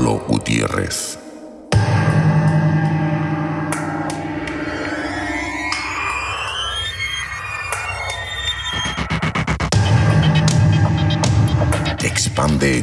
Manolo Gutiérrez. Expande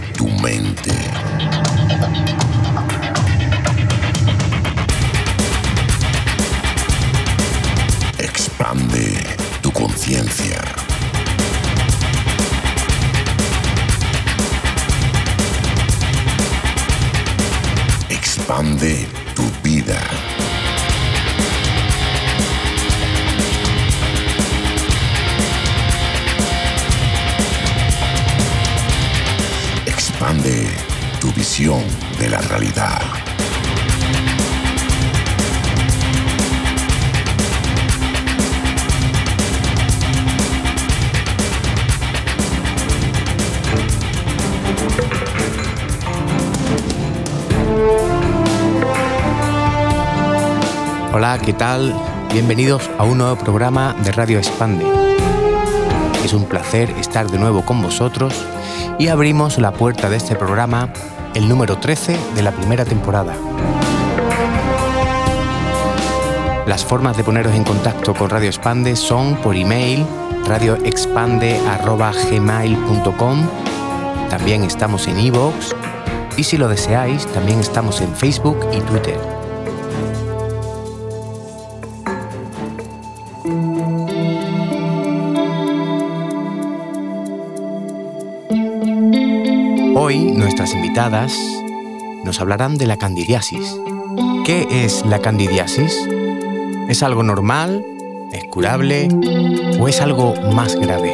¿qué tal? Bienvenidos a un nuevo programa de Radio Expande. Es un placer estar de nuevo con vosotros y abrimos la puerta de este programa, el número 13 de la primera temporada. Las formas de poneros en contacto con Radio Expande son por email radioexpande.gmail.com También estamos en iVoox y si lo deseáis, también estamos en Facebook y Twitter. Hoy nuestras invitadas nos hablarán de la candidiasis. ¿Qué es la candidiasis? ¿Es algo normal? ¿Es curable? ¿O es algo más grave?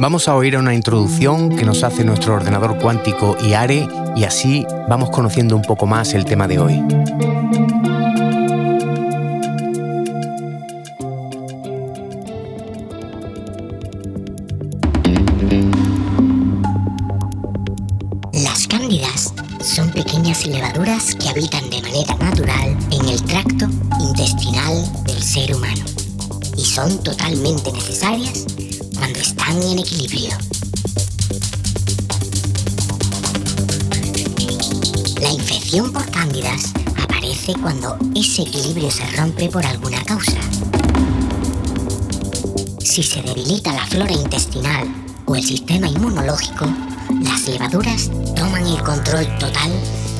Vamos a oír una introducción que nos hace nuestro ordenador cuántico IARE y así vamos conociendo un poco más el tema de hoy. Cuando ese equilibrio se rompe por alguna causa. Si se debilita la flora intestinal o el sistema inmunológico, las levaduras toman el control total,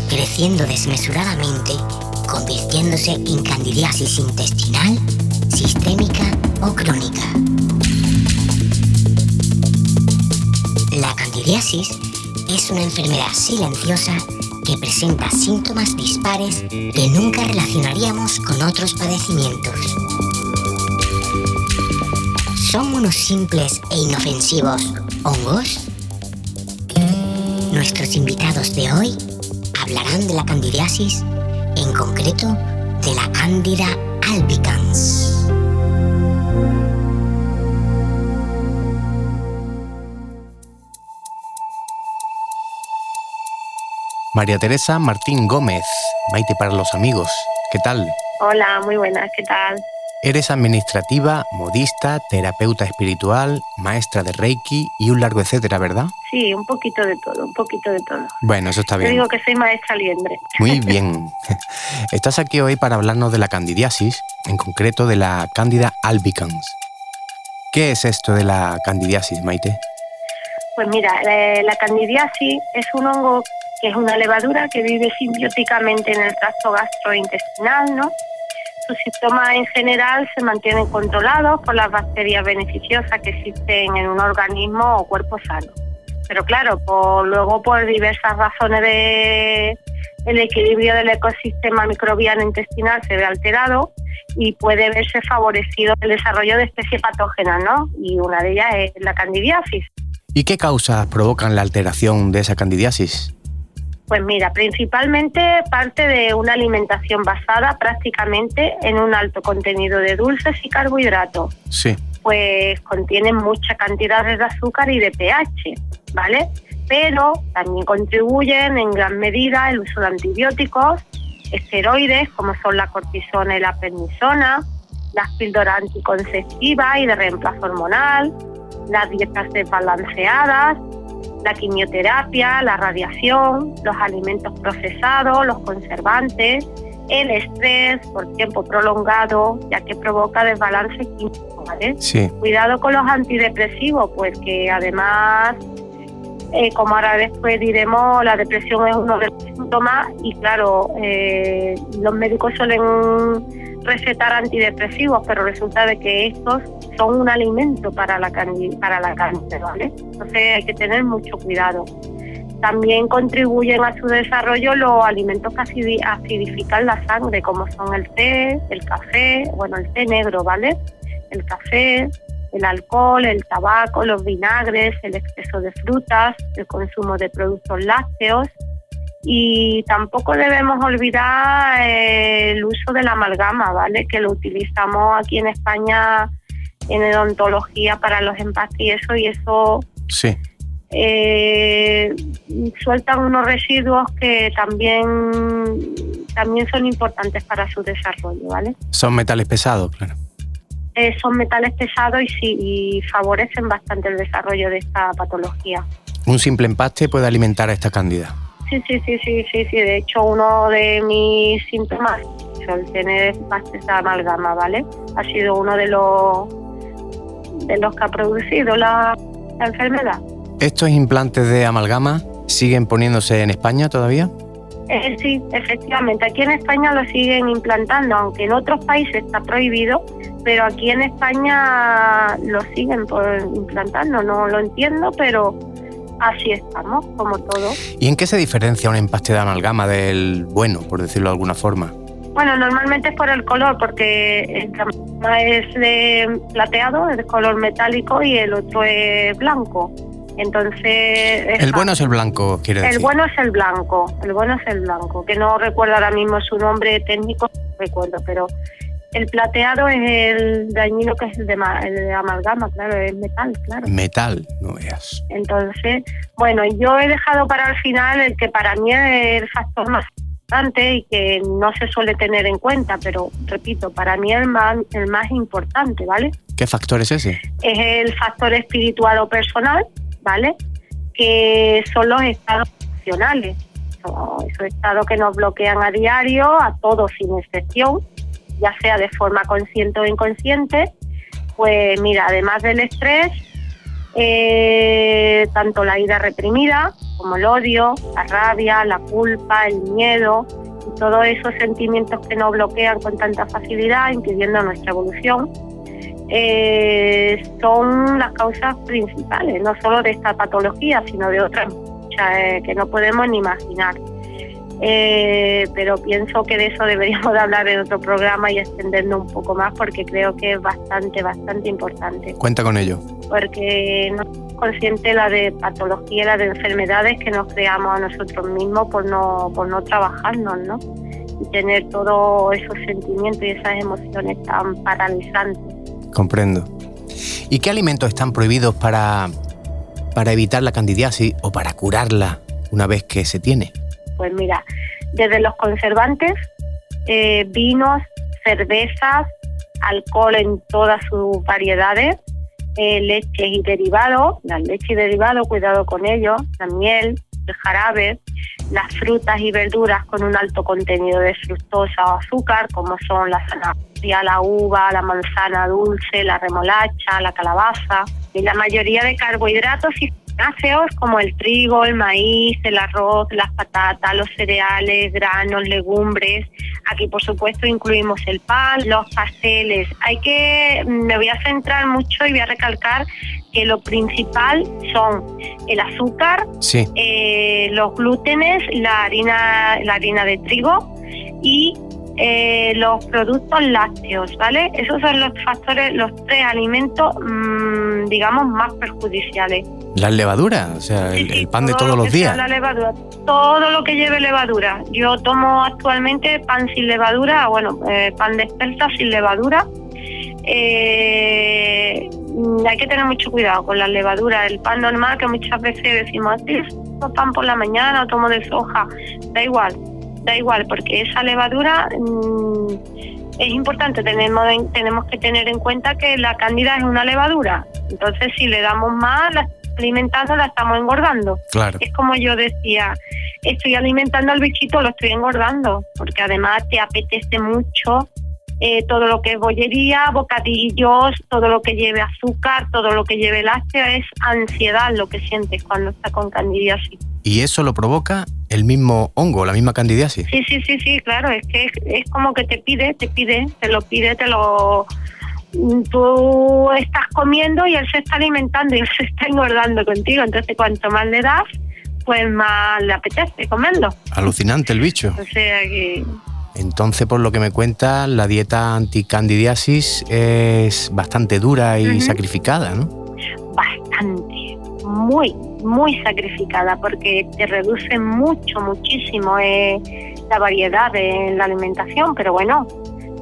creciendo desmesuradamente, convirtiéndose en candidiasis intestinal, sistémica o crónica. La candidiasis es una enfermedad silenciosa que presenta síntomas dispares que nunca relacionaríamos con otros padecimientos. ¿Son unos simples e inofensivos hongos? Nuestros invitados de hoy hablarán de la candidiasis, en concreto de la Candida albicans. María Teresa Martín Gómez, Maite para los amigos, ¿qué tal? Hola, muy buenas, ¿qué tal? Eres administrativa, modista, terapeuta espiritual, maestra de Reiki y un largo etcétera, ¿verdad? Sí, un poquito de todo, un poquito de todo. Bueno, eso está Yo bien. digo que soy maestra liendre. Muy bien. Estás aquí hoy para hablarnos de la candidiasis, en concreto de la Candida albicans. ¿Qué es esto de la candidiasis, Maite? Pues mira, eh, la candidiasis es un hongo que es una levadura que vive simbióticamente en el tracto gastrointestinal, ¿no? Sus síntomas en general se mantienen controlados por las bacterias beneficiosas que existen en un organismo o cuerpo sano. Pero claro, por, luego por diversas razones de el equilibrio del ecosistema microbiano intestinal se ve alterado y puede verse favorecido el desarrollo de especies patógenas, ¿no? Y una de ellas es la candidiasis. ¿Y qué causas provocan la alteración de esa candidiasis? Pues mira, principalmente parte de una alimentación basada prácticamente en un alto contenido de dulces y carbohidratos, Sí. pues contienen mucha cantidad de azúcar y de pH, ¿vale? Pero también contribuyen en gran medida el uso de antibióticos, esteroides como son la cortisona y la prednisona, las píldoras anticonceptivas y de reemplazo hormonal, las dietas desbalanceadas, la quimioterapia, la radiación, los alimentos procesados, los conservantes, el estrés por tiempo prolongado, ya que provoca desbalance químico, ¿vale? Sí. Cuidado con los antidepresivos, pues que además, eh, como ahora después diremos, la depresión es uno de los síntomas y claro, eh, los médicos suelen recetar antidepresivos, pero resulta de que estos son un alimento para la para la cáncer, ¿vale? Entonces hay que tener mucho cuidado. También contribuyen a su desarrollo los alimentos que acidifican la sangre, como son el té, el café, bueno, el té negro, ¿vale? El café, el alcohol, el tabaco, los vinagres, el exceso de frutas, el consumo de productos lácteos y tampoco debemos olvidar eh, el uso de la amalgama, ¿vale? Que lo utilizamos aquí en España en odontología para los empastes y eso, y eso sí. eh, sueltan unos residuos que también, también son importantes para su desarrollo, ¿vale? Son metales pesados, claro. Eh, son metales pesados y, sí, y favorecen bastante el desarrollo de esta patología. Un simple empaste puede alimentar a esta cándida. Sí, sí, sí, sí, sí, sí. De hecho, uno de mis síntomas el tener esta amalgama, ¿vale? Ha sido uno de los de los que ha producido la, enfermedad. ¿Estos implantes de amalgama siguen poniéndose en España todavía? Eh, sí, efectivamente. Aquí en España lo siguen implantando, aunque en otros países está prohibido, pero aquí en España lo siguen implantando. No lo entiendo, pero así estamos, como todo. ¿Y en qué se diferencia un empaste de amalgama del bueno, por decirlo de alguna forma? Bueno, normalmente es por el color, porque el es de plateado, es de color metálico y el otro es blanco. Entonces. el bueno es el blanco, quiere decir. El bueno es el blanco, el bueno es el blanco, que no recuerdo ahora mismo su nombre técnico, no recuerdo, pero el plateado es el dañino que es el de, el de amalgama, claro, es metal, claro. Metal, no veas. Entonces, bueno, yo he dejado para el final el que para mí es el factor más importante y que no se suele tener en cuenta, pero repito, para mí es el más, el más importante, ¿vale? ¿Qué factor es ese? Es el factor espiritual o personal, ¿vale? Que son los estados emocionales, esos estados que nos bloquean a diario, a todos sin excepción ya sea de forma consciente o inconsciente, pues mira, además del estrés, eh, tanto la ira reprimida como el odio, la rabia, la culpa, el miedo y todos esos sentimientos que nos bloquean con tanta facilidad, impidiendo nuestra evolución, eh, son las causas principales, no solo de esta patología, sino de otras eh, que no podemos ni imaginar. Eh, pero pienso que de eso deberíamos de hablar en otro programa y extendernos un poco más porque creo que es bastante, bastante importante. Cuenta con ello. Porque no somos conscientes la de patología, la de enfermedades que nos creamos a nosotros mismos por no, por no trabajarnos, ¿no? Y tener todos esos sentimientos y esas emociones tan paralizantes. Comprendo. ¿Y qué alimentos están prohibidos para, para evitar la candidiasis o para curarla una vez que se tiene? Pues mira, desde los conservantes, eh, vinos, cervezas, alcohol en todas sus variedades, eh, leches y derivados, la leche y derivados, cuidado con ellos, la miel, el jarabe, las frutas y verduras con un alto contenido de fructosa o azúcar, como son la zanahoria, la uva, la manzana dulce, la remolacha, la calabaza, y la mayoría de carbohidratos y como el trigo, el maíz, el arroz, las patatas, los cereales, granos, legumbres. Aquí, por supuesto, incluimos el pan, los pasteles. Hay que, me voy a centrar mucho y voy a recalcar que lo principal son el azúcar, eh, los glútenes, la harina, la harina de trigo y eh, los productos lácteos, ¿vale? Esos son los factores, los tres alimentos, mm, digamos, más perjudiciales. ¿Las levaduras? O sea, el, pan de todos los días. La levadura, todo lo que lleve levadura. Yo tomo actualmente pan sin levadura, bueno, eh, pan de espelta sin levadura. Eh, hay que tener mucho cuidado con las levaduras. El pan normal, que muchas veces decimos, tomo pan por la mañana o tomo de soja. Da igual, da igual, porque esa levadura mm, es importante, tenemos, tenemos que tener en cuenta que la cándida es una levadura. Entonces, si le damos más, alimentando la estamos engordando. Claro. Es como yo decía, estoy alimentando al bichito, lo estoy engordando, porque además te apetece mucho eh, todo lo que es bollería, bocadillos, todo lo que lleve azúcar, todo lo que lleve lácteo, es ansiedad lo que sientes cuando estás con candidiasis. ¿Y eso lo provoca el mismo hongo, la misma candidiasis? Sí, sí, sí, sí, claro, es que es, es como que te pide, te pide, te lo pide, te lo... Tú estás comiendo y él se está alimentando y él se está engordando contigo, entonces cuanto más le das, pues más le apetece comerlo. Alucinante el bicho. O sea que Entonces, por lo que me cuentas, la dieta anticandidiasis es bastante dura y sacrificada, ¿no? bastante, muy, muy sacrificada porque te reduce mucho, muchísimo eh, la variedad de la alimentación, pero bueno,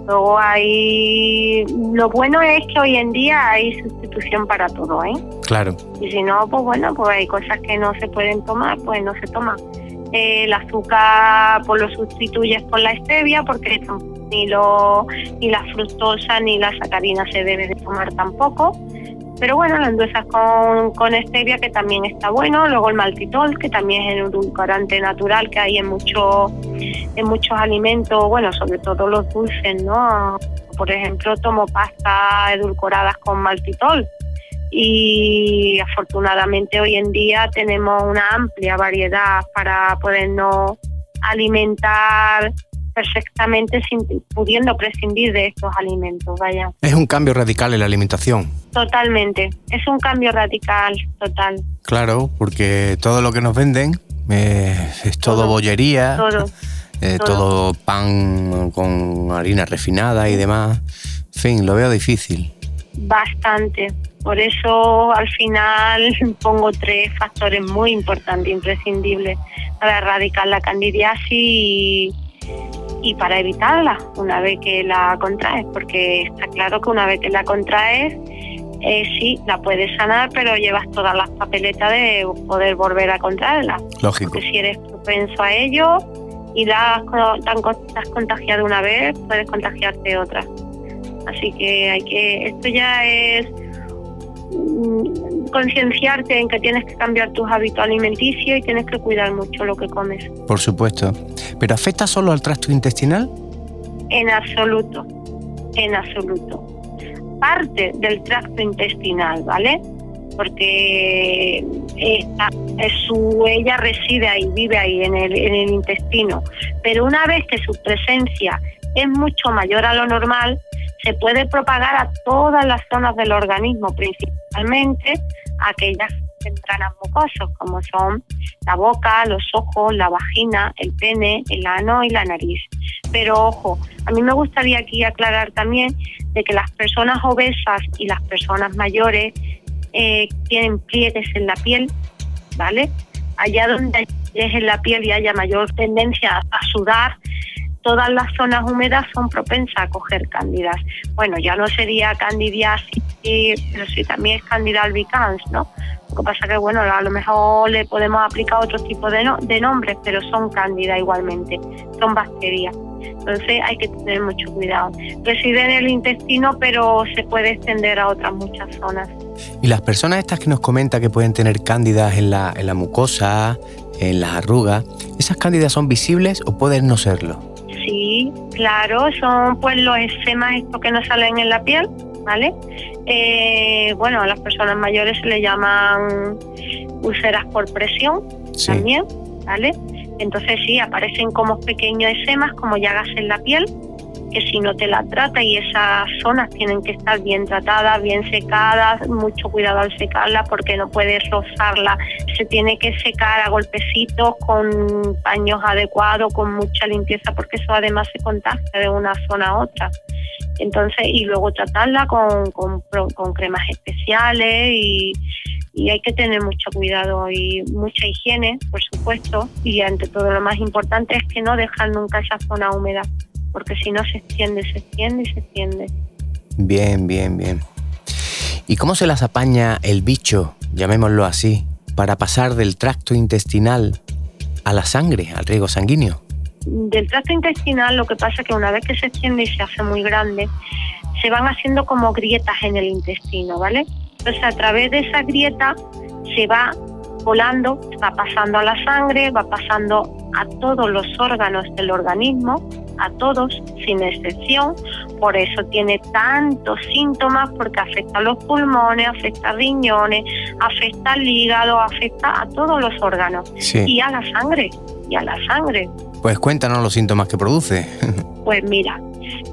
luego hay... Lo bueno es que hoy en día hay sustitución para todo, ¿eh? Claro. Y si no, pues bueno, pues hay cosas que no se pueden tomar, pues no se toman. Eh, el azúcar pues lo sustituyes por la stevia porque ni lo ni la fructosa ni la sacarina se debe de tomar tampoco. Pero bueno, lo endulzas con, con stevia que también está bueno, luego el maltitol que también es el edulcorante natural que hay en muchos en muchos alimentos, bueno, sobre todo los dulces, ¿no? Por ejemplo, tomo pastas edulcoradas con maltitol. Y afortunadamente hoy en día tenemos una amplia variedad para podernos alimentar perfectamente sin pudiendo prescindir de estos alimentos, vaya. Es un cambio radical en la alimentación. Totalmente, es un cambio radical, total, Claro, porque todo lo que nos venden eh, es todo, Todo, bollería, todo. eh, todo. todo pan con harina refinada y demás. En fin, lo veo difícil. Bastante. Por eso al final pongo tres factores muy importantes, imprescindibles, para erradicar la candidiasis y, y para evitarla una vez que la contraes, porque está claro que una vez que la contraes, eh, sí, la puedes sanar, pero llevas todas las papeletas de poder volver a contraerla. Lógico. Porque si eres propenso a ello y la has, contagiado una vez, puedes contagiarte otra. Así que hay que, esto ya es concienciarte en que tienes que cambiar tus hábitos alimenticios y tienes que cuidar mucho lo que comes. Por supuesto. ¿Pero afecta solo al tracto intestinal? En absoluto, en absoluto. Parte del tracto intestinal, ¿vale? Porque esta, es su, ella reside ahí, vive ahí en el, en el intestino. Pero una vez que su presencia es mucho mayor a lo normal, se puede propagar a todas las zonas del organismo, principalmente aquellas membranas mucosas, como son la boca, los ojos, la vagina, el pene, el ano y la nariz. Pero ojo, a mí me gustaría aquí aclarar también de que las personas obesas y las personas mayores eh, tienen pliegues en la piel, ¿vale? Allá donde hay pliegues en la piel y haya mayor tendencia a sudar, todas las zonas húmedas son propensas a coger cándidas. Bueno, ya no sería candidiasis, pero sí también es candida albicans, ¿no? Lo que pasa que, bueno, a lo mejor le podemos aplicar otro tipo de, no- de nombres, pero son cándida igualmente, son bacterias. Entonces hay que tener mucho cuidado. Reside en el intestino, pero se puede extender a otras muchas zonas. Y las personas estas que nos comenta que pueden tener cándidas en la, en la mucosa, en las arrugas, ¿esas cándidas son visibles o pueden no serlo? Sí, claro, son pues los eczemas estos que no salen en la piel, ¿vale? Eh, bueno, a las personas mayores se le llaman úlceras por presión Sí. también, ¿vale? Entonces sí, aparecen como pequeños eczemas, como llagas en la piel, que si no te la trata y esas zonas tienen que estar bien tratadas, bien secadas, mucho cuidado al secarla porque no puedes rozarla, se tiene que secar a golpecitos con paños adecuados, con mucha limpieza porque eso además se contagia de una zona a otra. Entonces, y luego tratarla con, cremas especiales y, y hay que tener mucho cuidado y mucha higiene, por supuesto, y ante todo lo más importante es que no dejar nunca esa zona húmeda, porque si no se extiende, se extiende y se extiende. Bien, bien, bien. ¿Y cómo se las apaña el bicho, llamémoslo así, para pasar del tracto intestinal a la sangre, al riego sanguíneo? Del tracto intestinal lo que pasa es que una vez que se extiende y se hace muy grande, se van haciendo como grietas en el intestino, ¿vale? Entonces a través de esa grieta se va volando, va pasando a la sangre, va pasando a todos los órganos del organismo, a todos sin excepción. Por eso tiene tantos síntomas porque afecta a los pulmones, afecta a riñones, afecta al hígado, afecta a todos los órganos y a la sangre, y a la sangre. Pues cuéntanos los síntomas que produce. Pues mira,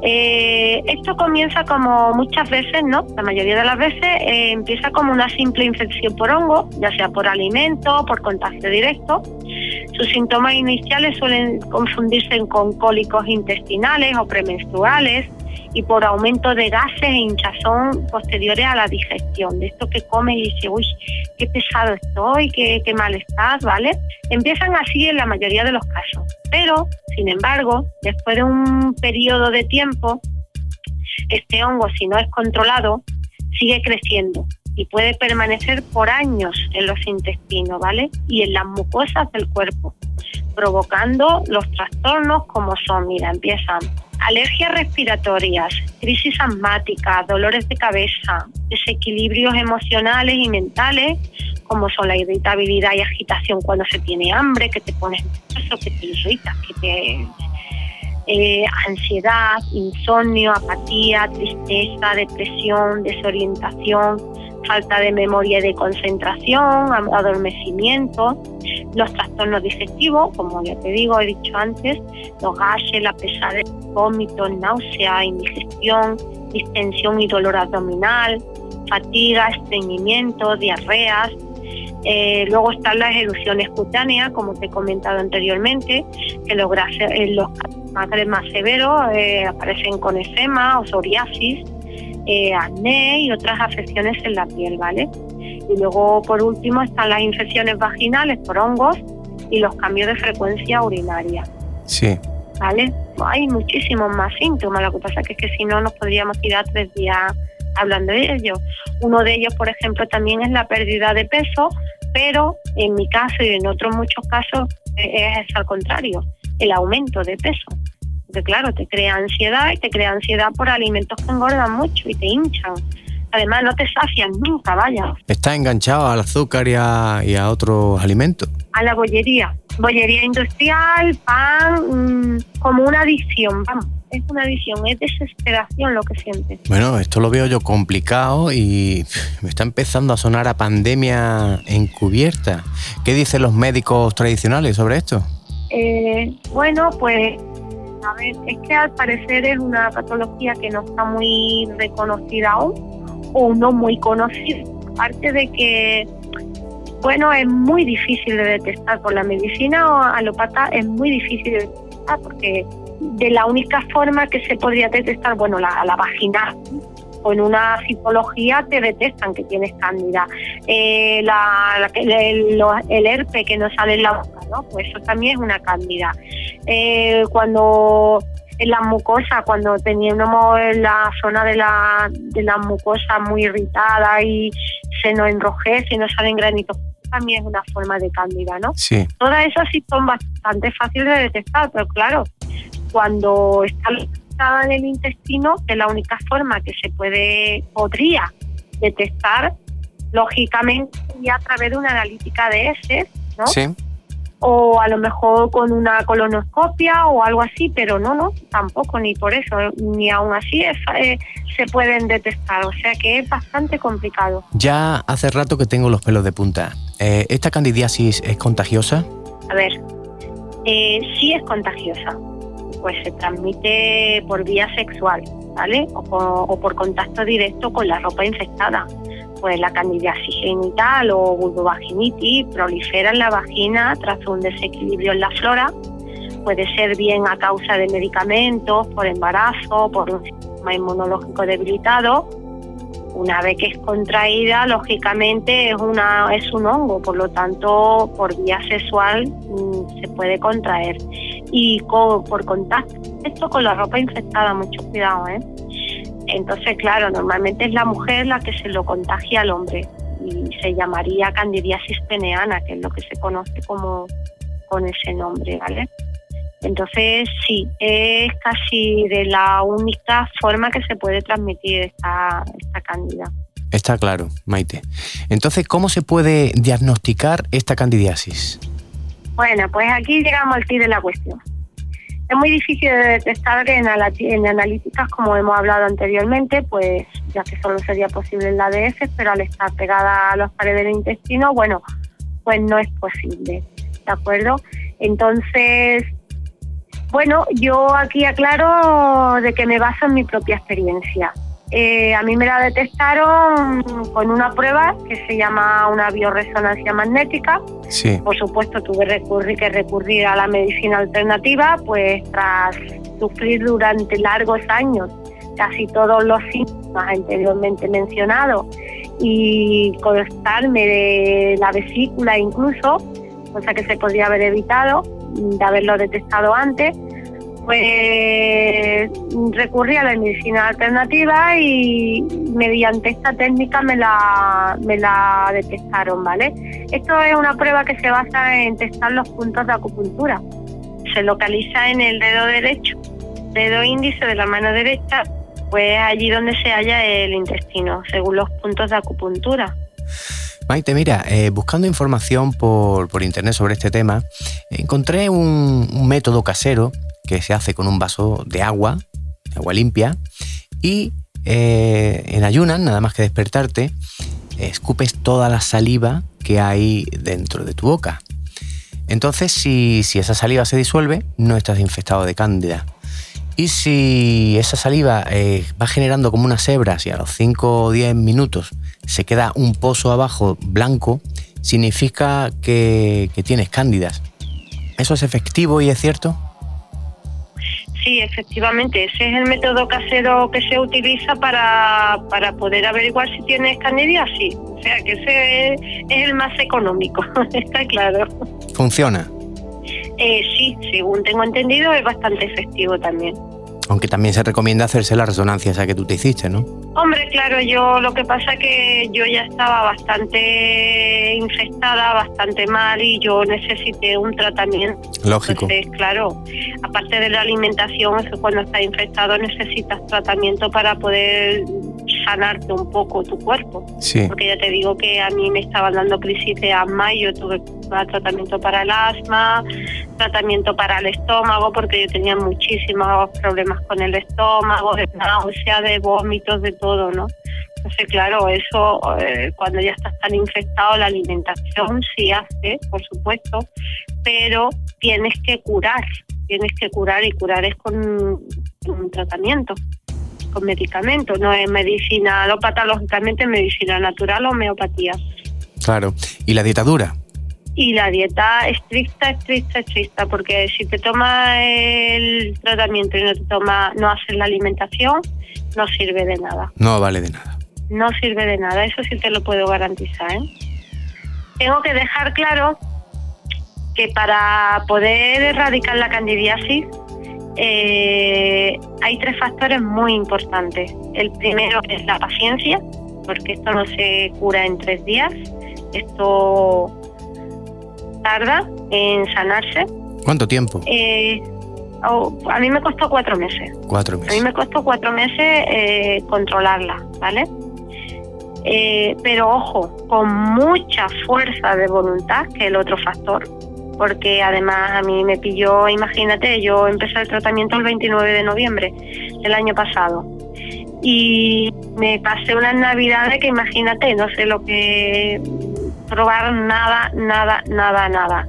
eh, esto comienza como muchas veces, ¿no? La mayoría de las veces eh, empieza como una simple infección por hongo, ya sea por alimento, por contacto directo. Sus síntomas iniciales suelen confundirse con cólicos intestinales o premenstruales, y por aumento de gases e hinchazón posteriores a la digestión. De esto que come y dice, uy, qué pesado estoy, qué, qué mal estás, ¿vale? Empiezan así en la mayoría de los casos. Pero, sin embargo, después de un periodo de tiempo, este hongo, si no es controlado, sigue creciendo y puede permanecer por años en los intestinos, ¿vale? Y en las mucosas del cuerpo, provocando los trastornos como son, mira, empiezan alergias respiratorias, crisis asmáticas, dolores de cabeza, desequilibrios emocionales y mentales, como son la irritabilidad y agitación cuando se tiene hambre, que te pones nervioso, que te irrita, que te eh, ansiedad, insomnio, apatía, tristeza, depresión, desorientación, falta de memoria y de concentración, adormecimiento, los trastornos digestivos, como ya te digo, he dicho antes, los gases, la pesadez, vómitos, náusea, indigestión, distensión y dolor abdominal, fatiga, estreñimiento, diarreas. Eh, luego están las erupciones cutáneas, como te he comentado anteriormente, que los, eh, los más severos eh, aparecen con eczema o psoriasis, eh, acné y otras afecciones en la piel, ¿vale? Y luego, por último, están las infecciones vaginales por hongos y los cambios de frecuencia urinaria. Sí. ¿Vale? Hay muchísimos más síntomas, lo que pasa es que si no nos podríamos tirar tres días hablando de ellos. Uno de ellos, por ejemplo, también es la pérdida de peso, pero en mi caso y en otros muchos casos es al contrario, el aumento de peso claro, te crea ansiedad y te crea ansiedad por alimentos que engordan mucho y te hinchan. Además, no te sacian nunca, vaya. Está enganchado al azúcar y a, otros alimentos. A la bollería. Bollería industrial, pan, mm, como una adicción, vamos. Es una adicción, es desesperación lo que sientes. Bueno, esto lo veo yo complicado y me está empezando a sonar a pandemia encubierta. ¿Qué dicen los médicos tradicionales sobre esto? Eh, bueno, pues a ver, es que al parecer es una patología que no está muy reconocida aún o no muy conocida. Aparte de que, bueno, es muy difícil de detectar por la medicina alopata, es muy difícil de detectar porque de la única forma que se podría detectar, bueno, la, la vaginal, o en una citología te detectan que tienes cándida. Eh, la, el, el, herpe que no sale en la boca, ¿no? Pues eso también es una cándida. Eh, cuando en la mucosa, cuando teníamos la zona de la, de la mucosa muy irritada y se nos enrojece y nos salen granitos, también es una forma de cándida, ¿no? Sí. Todas esas sí son bastante fáciles de detectar, pero claro, cuando está en el intestino, es la única forma que se puede, podría detectar, lógicamente, y a través de una analítica de heces, ¿no? Sí o a lo mejor con una colonoscopia o algo así, pero no, no, tampoco, ni por eso, ni aún así eh, se pueden detectar, o sea que es bastante complicado. Ya hace rato que tengo los pelos de punta. Eh, ¿Esta candidiasis es contagiosa? A ver, eh, sí es contagiosa, pues se transmite por vía sexual, ¿vale? o por contacto directo con la ropa infectada pues la candidiasis genital o vulvovaginitis prolifera en la vagina tras un desequilibrio en la flora. Puede ser bien a causa de medicamentos, por embarazo, por un sistema inmunológico debilitado. Una vez que es contraída, lógicamente es, una, es un hongo, por lo tanto, por vía sexual mm, se puede contraer. Y por contacto, esto con la ropa infectada, mucho cuidado, ¿eh? Entonces, claro, normalmente es la mujer la que se lo contagia al hombre y se llamaría candidiasis peneana, que es lo que se conoce como con ese nombre, ¿vale? Entonces, sí, es casi de la única forma que se puede transmitir esta, esta cándida. Está claro, Maite. Entonces, ¿cómo se puede diagnosticar esta candidiasis? Bueno, pues aquí llegamos al ti de la cuestión. Es muy difícil de detectar en, en analíticas, como hemos hablado anteriormente, pues ya que solo sería posible en la ADS, pero al estar pegada a las paredes del intestino, bueno, pues no es posible, ¿de acuerdo? Entonces, bueno, yo aquí aclaro de que me baso en mi propia experiencia. Eh, a mí me la detectaron con una prueba que se llama una bioresonancia magnética. Sí. Por supuesto, tuve recurrir, que recurrir a la medicina alternativa, pues tras sufrir durante largos años casi todos los síntomas anteriormente mencionados y constarme de la vesícula incluso, cosa que se podría haber evitado de haberlo detectado antes, pues recurrí a la medicina alternativa y mediante esta técnica me la, me la detectaron, ¿vale? Esto es una prueba que se basa en testar los puntos de acupuntura. Se localiza en el dedo derecho, dedo índice de la mano derecha, pues allí donde se halla el intestino, según los puntos de acupuntura. Maite, mira, eh, buscando información por, por, internet sobre este tema, encontré un, método casero que se hace con un vaso de agua, agua limpia, y eh, en ayunas, nada más que despertarte, escupes toda la saliva que hay dentro de tu boca. Entonces, si, si esa saliva se disuelve, no estás infectado de cándida. Y si esa saliva eh, va generando como unas hebras y a los 5 o 10 minutos se queda un pozo abajo blanco, significa que, que tienes cándidas. ¿Eso es efectivo y es cierto? Sí, efectivamente, ese es el método casero que se utiliza para, para poder averiguar si tienes candidiasis. O sea, que ese es, el más económico, está claro. ¿Funciona? Eh, sí, según tengo entendido, es bastante efectivo también. Aunque también se recomienda hacerse la resonancia esa que tú te hiciste, ¿no? Hombre, claro, yo lo que pasa es que yo ya estaba bastante infectada, bastante mal y yo necesité un tratamiento. Lógico. Entonces, claro, aparte de la alimentación, es que cuando estás infectado necesitas tratamiento para poder sanarte un poco tu cuerpo. Sí. Porque ya te digo que a mí me estaban dando crisis de asma y yo tuve tratamiento para el asma, tratamiento para el estómago, porque yo tenía muchísimos problemas con el estómago, de náusea, de vómitos, de todo, ¿no? Entonces, claro, eso eh, cuando ya estás tan infectado, la alimentación sí hace, por supuesto, pero tienes que curar, tienes que curar y curar es con un tratamiento con medicamentos, no es medicina alópata, lógicamente medicina natural o homeopatía. Claro. ¿Y la dieta dura? Y la dieta estricta, estricta, estricta, porque si te tomas el tratamiento y no te toma, no haces la alimentación, no sirve de nada. No vale de nada. No sirve de nada, eso sí te lo puedo garantizar. ¿eh? Tengo que dejar claro que para poder erradicar la candidiasis eh, hay tres factores muy importantes. El primero es la paciencia, porque esto no se cura en tres días. Esto tarda en sanarse. ¿Cuánto tiempo? Eh, oh, a mí me costó cuatro meses. Cuatro A mí meses. me costó cuatro meses eh, controlarla, ¿vale? Eh, pero ojo, con mucha fuerza de voluntad, que el otro factor, porque además a mí me pilló, imagínate, yo empecé el tratamiento el 29 de noviembre del año pasado y me pasé unas navidades que imagínate, no sé lo que probar nada, nada, nada, nada.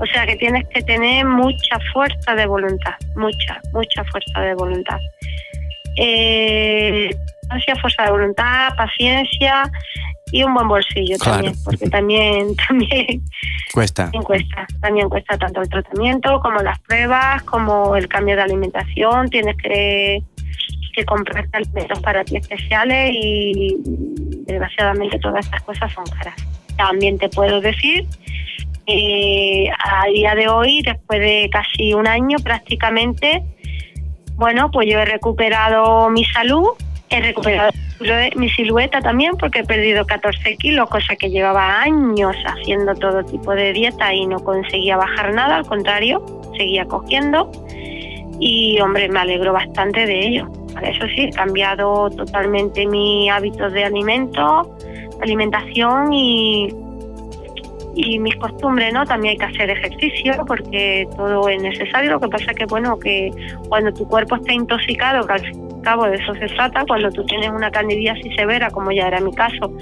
O sea que tienes que tener mucha fuerza de voluntad, mucha, mucha fuerza de voluntad. Eh, fuerza de voluntad, paciencia y un buen bolsillo Claro. también, porque también, también Cuesta. también cuesta, también cuesta tanto el tratamiento como las pruebas, como el cambio de alimentación, tienes que, que comprarte alimentos para ti especiales y desgraciadamente todas estas cosas son caras. También te puedo decir que a día de hoy, después de casi un año prácticamente, bueno, pues yo he recuperado mi salud, he recuperado mi silueta también porque he perdido 14 kilos, cosa que llevaba años haciendo todo tipo de dieta y no conseguía bajar nada, al contrario, seguía cogiendo y hombre, me alegro bastante de ello, Eso sí, he cambiado totalmente mi hábitos de alimento, alimentación y, y mis costumbres, ¿no? También hay que hacer ejercicio porque todo es necesario. Lo que pasa es que, bueno, que cuando tu cuerpo está intoxicado, que al cabo de eso se trata, cuando tú tienes una candidiasis severa, como ya era mi caso,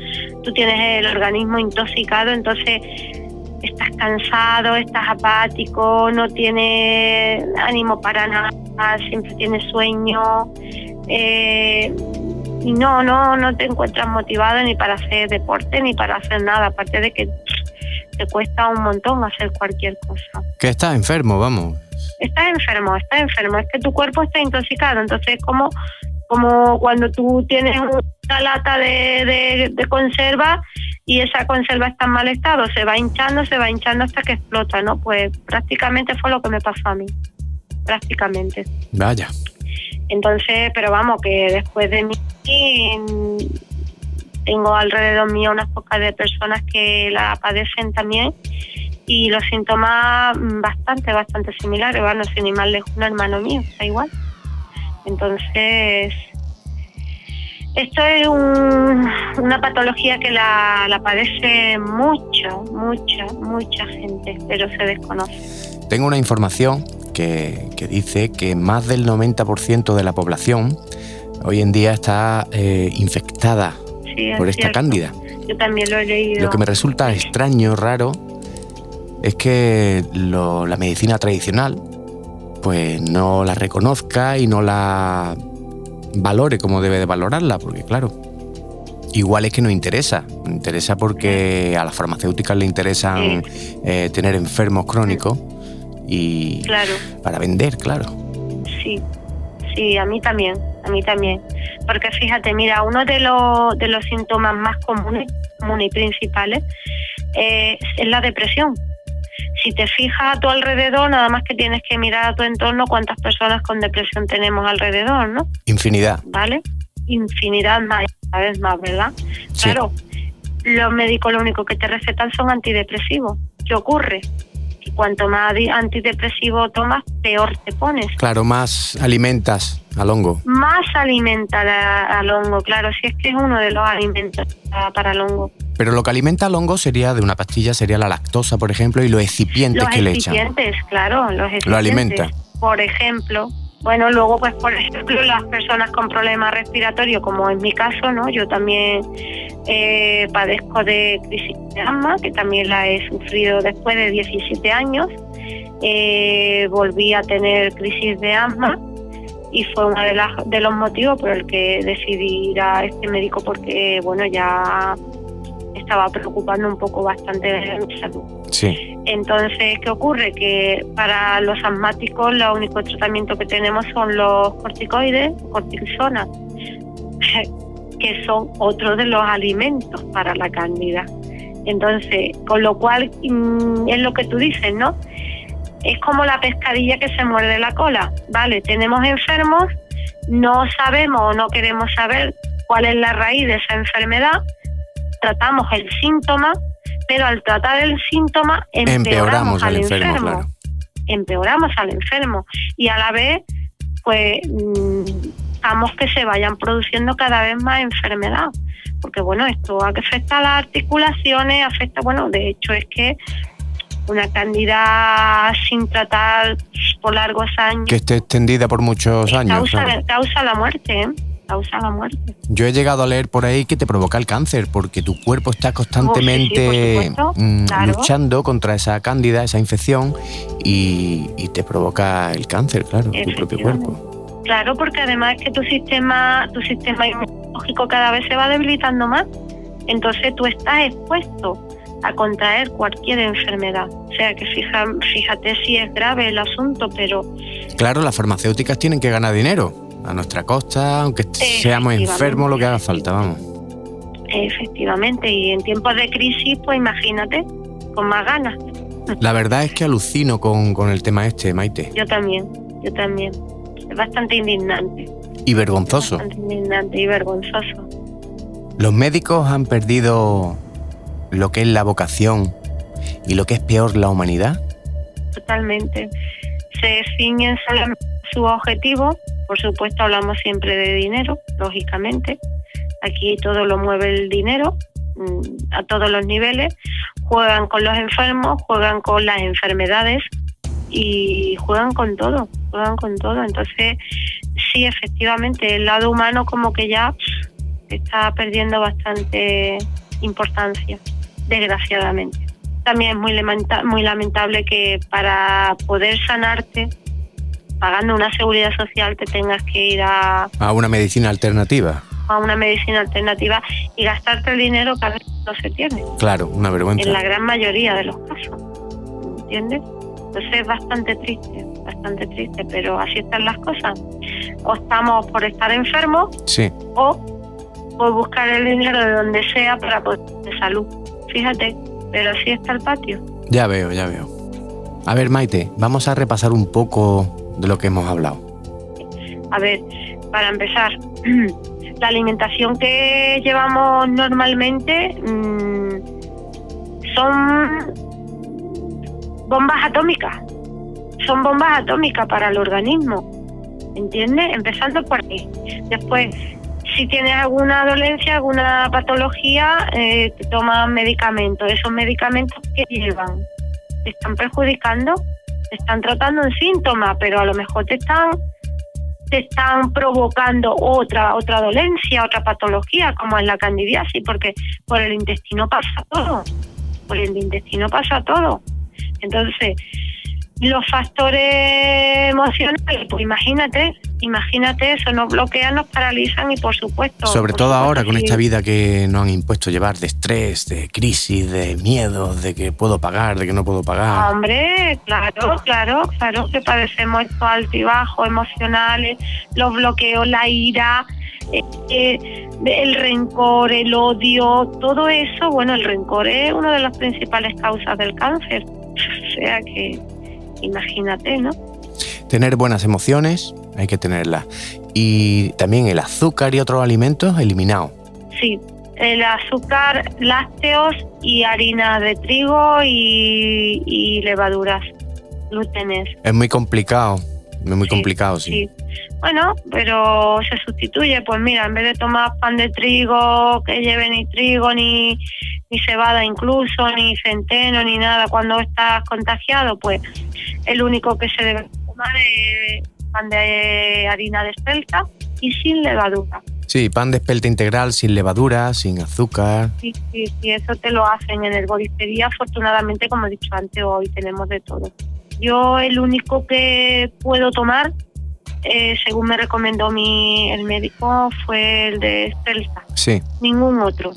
tú tienes el organismo intoxicado, entonces estás cansado, estás apático, no tienes ánimo para nada, siempre tienes sueño. Eh, y no, no, no te encuentras motivado ni para hacer deporte ni para hacer nada, aparte de que te cuesta un montón hacer cualquier cosa. Que estás enfermo, vamos. Estás enfermo, estás enfermo, es que tu cuerpo está intoxicado, entonces como como cuando tú tienes una lata de, de, conserva y esa conserva está en mal estado, se va hinchando, se va hinchando hasta que explota, ¿no? Pues prácticamente fue lo que me pasó a mí, prácticamente. Vaya. Entonces, pero vamos, que después de mí tengo alrededor mío unas pocas de personas que la padecen también y los síntomas bastante, bastante similares. Bueno, sin ni más lejos, un hermano mío, está igual. Entonces, esto es una patología que la, la padece mucha, mucha, mucha gente, pero se desconoce. Tengo una información que, que dice que más del 90% de la población hoy en día está eh, infectada por esta cándida. Yo también lo he leído. Lo que me resulta extraño, raro, es que la medicina tradicional pues no la reconozca y no la valore como debe de valorarla, porque claro, igual es que no interesa. No interesa porque a las farmacéuticas le interesan eh, tener enfermos crónicos y para vender, claro. Sí, sí, a mí también, a mí también. Porque fíjate, mira, uno de los, de los síntomas más comunes, comunes y principales eh, es la depresión. Si te fijas a tu alrededor, nada más que tienes que mirar a tu entorno cuántas personas con depresión tenemos alrededor, ¿no? Infinidad. ¿Vale? Infinidad más, cada vez más, ¿verdad? Claro, los médicos lo único que te recetan son antidepresivos. ¿Qué ocurre? Cuanto más antidepresivo tomas, peor te pones. Claro, más alimentas al hongo. Más alimenta al hongo, claro, si es que es uno de los alimentos para el hongo. Pero lo que alimenta al hongo sería, de una pastilla, sería la lactosa, por ejemplo, y los excipientes que le echan. Los excipientes, claro, los excipientes. Lo alimenta. Por ejemplo, bueno, luego, pues, por ejemplo, las personas con problemas respiratorios, como en mi caso, ¿no? Yo también eh, padezco de crisis de asma, que también la he sufrido después de 17 años. Eh, volví a tener crisis de asma y fue uno de, las, de los motivos por el que decidí ir a este médico porque, bueno, ya estaba preocupando un poco bastante de mi salud. Sí. Entonces, ¿qué ocurre? Que para los asmáticos, el único tratamiento que tenemos son los corticoides, cortisona que son otro de los alimentos para la cándida. Entonces, con lo cual mm, es lo que tú dices, ¿no? Es como la pescadilla que se muerde la cola, ¿vale? Tenemos enfermos, no sabemos o no queremos saber cuál es la raíz de esa enfermedad, tratamos el síntoma, pero al tratar el síntoma empeoramos, al, enfermo. Empeoramos al enfermo y a la vez, pues mm, que se vayan produciendo cada vez más enfermedad. Porque bueno, esto afecta a las articulaciones, afecta, bueno, de hecho es que una candida sin tratar por largos años. Que esté extendida por muchos años. Causa, la muerte, ¿eh? Causa la muerte. Yo he llegado a leer por ahí que te provoca el cáncer, porque tu cuerpo está constantemente mm, luchando contra esa cándida, esa infección, y, y te provoca el cáncer, claro, tu propio cuerpo. Claro, porque además es que tu sistema, tu sistema inmunológico cada vez se va debilitando más. Entonces tú estás expuesto a contraer cualquier enfermedad. O sea que fija, fíjate si es grave el asunto, pero... Claro, las farmacéuticas tienen que ganar dinero a nuestra costa, aunque seamos enfermos, lo que haga falta, vamos. Efectivamente, y en tiempos de crisis, pues imagínate, con más ganas. La verdad es que alucino con, con el tema este, Maite. Yo también, yo también es bastante indignante. Y vergonzoso. Bastante indignante y vergonzoso. Los médicos han perdido lo que es la vocación y lo que es peor, la humanidad. Totalmente. Se ciñen solamente su objetivo. Por supuesto, hablamos siempre de dinero, lógicamente. Aquí todo lo mueve el dinero mm, a todos los niveles. Juegan con los enfermos, juegan con las enfermedades y juegan con todo, juegan con todo. Entonces, sí, efectivamente, el lado humano como que ya está perdiendo bastante importancia, desgraciadamente. También es muy lamentable que para poder sanarte, pagando una seguridad social, te tengas que ir a... A una medicina alternativa. A una medicina alternativa y gastarte el dinero que a veces no se tiene. Claro, una vergüenza. En la gran mayoría de los casos, ¿entiendes? Entonces es bastante triste, bastante triste, pero así están las cosas. O estamos por estar enfermos, sí. o por buscar el dinero de donde sea para poder de salud. Fíjate, pero así está el patio. Ya veo, ya veo. A ver, Maite, vamos a repasar un poco de lo que hemos hablado. A ver, para empezar, la alimentación que llevamos normalmente mmm, son bombas atómicas. Son bombas atómicas para el organismo. ¿Entiendes? Empezando por ahí. Después, si tienes alguna dolencia, alguna patología, eh, te toman medicamentos. Esos medicamentos que llevan te están perjudicando, te están tratando un síntoma, pero a lo mejor te están te están provocando otra otra dolencia, otra patología, como es la candidiasis, porque por el intestino pasa todo. Por el intestino pasa todo. Entonces, los factores emocionales, pues imagínate, imagínate eso, nos bloquean, nos paralizan y por supuesto... Sobre todo ahora con esta vida que nos han impuesto llevar de estrés, de crisis, de miedo, de que puedo pagar, de que no puedo pagar. Hombre, claro, claro, claro que padecemos estos altibajos emocionales, los bloqueos, la ira, eh, eh, el rencor, el odio, todo eso, bueno, el rencor es una de las principales causas del cáncer. O sea que imagínate, ¿no? Tener buenas emociones, hay que tenerlas. Y también el azúcar y otros alimentos eliminados. Sí, el azúcar, lácteos y harina de trigo y, levaduras, glútenes. Es muy complicado, es muy complicado, sí. Bueno, pero se sustituye, pues mira, en vez de tomar pan de trigo que lleve ni trigo ni, ni cebada incluso, ni centeno, ni nada cuando estás contagiado, pues el único que se debe tomar es pan de harina de espelta y sin levadura. Sí, pan de espelta integral sin levadura, sin azúcar. Sí, sí, sí, eso te lo hacen en el bolistería. Afortunadamente, como he dicho antes, hoy tenemos de todo. Yo el único que puedo tomar, eh, según me recomendó mi el médico, fue el de espelta. Sí. Ningún otro.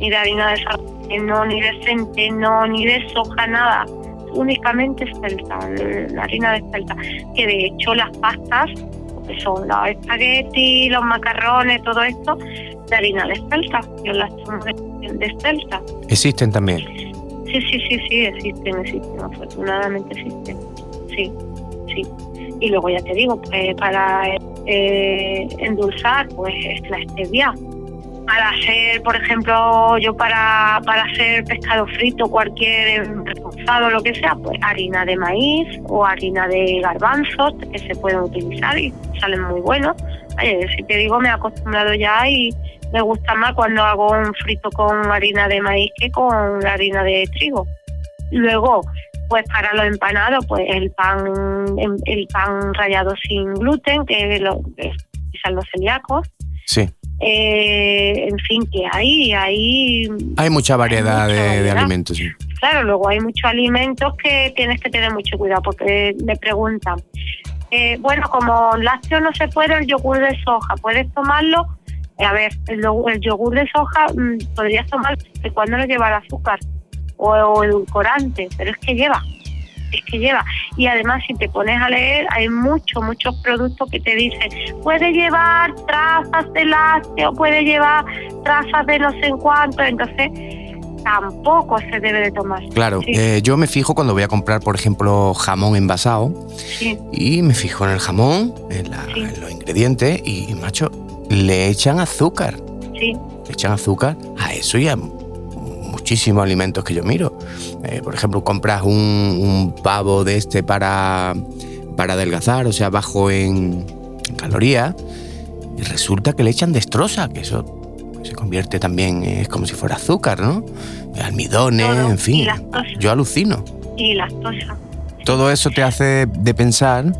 Ni de harina de sartén, ni de centeno, ni de soja, nada únicamente espelta, la harina de espelta, que de hecho las pastas, que son los espaguetis, los macarrones, todo esto, de harina de espelta, yo las tomo de espelta. ¿Existen también? Sí, sí, sí, sí, existen, existen, afortunadamente existen, sí, sí. Y luego ya te digo, pues para eh, endulzar, pues la stevia para hacer, por ejemplo, yo para, para hacer pescado frito, cualquier reforzado, lo que sea, pues harina de maíz o harina de garbanzos que se pueden utilizar y salen muy buenos. si te digo, me he acostumbrado ya y me gusta más cuando hago un frito con harina de maíz que con la harina de trigo. Luego, pues para los empanados, pues el pan el pan rallado sin gluten, que lo, que los celíacos. Sí eh, en fin, que hay, hay... Hay mucha variedad, de, alimentos, sí. Claro, luego hay muchos alimentos que tienes que tener mucho cuidado porque me preguntan, eh, bueno, como lácteo no se puede, el yogur de soja, ¿puedes tomarlo? Eh, a ver, el, yogur de soja mm, podrías tomar cuando no lleva azúcar o edulcorante, pero es que lleva es que lleva. Y además, si te pones a leer, hay muchos, muchos productos que te dicen, puede llevar trazas de lácteo, puede llevar trazas de no sé en cuánto, entonces tampoco se debe de tomar. Claro, eh, yo me fijo cuando voy a comprar, por ejemplo, jamón envasado y me fijo en el jamón, en, los ingredientes y, macho, le echan azúcar. Sí. Le echan azúcar a eso y a muchísimos alimentos que yo miro. Eh, por ejemplo, compras un, pavo de este para, para adelgazar, o sea, bajo en, calorías, y resulta que le echan destroza, que eso se convierte también, es como si fuera azúcar, ¿no? Almidones, en fin. Yo alucino. Y lactosa. Todo eso te hace de pensar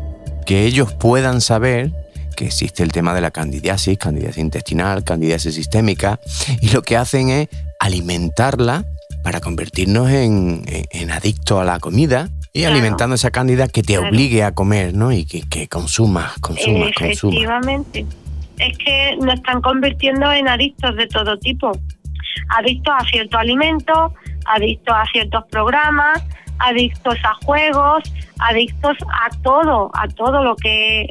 que ellos puedan saber que existe el tema de la candidiasis, candidiasis intestinal, candidiasis sistémica, y lo que hacen es alimentarla para convertirnos en, adictos a la comida y alimentando esa cándida que te obligue a comer, ¿no? Y que, que consumas, consumas, consumas. Efectivamente. Es que nos están convirtiendo en adictos de todo tipo. Adictos a ciertos alimentos, adictos a ciertos programas, adictos a juegos, adictos a todo, a todo lo que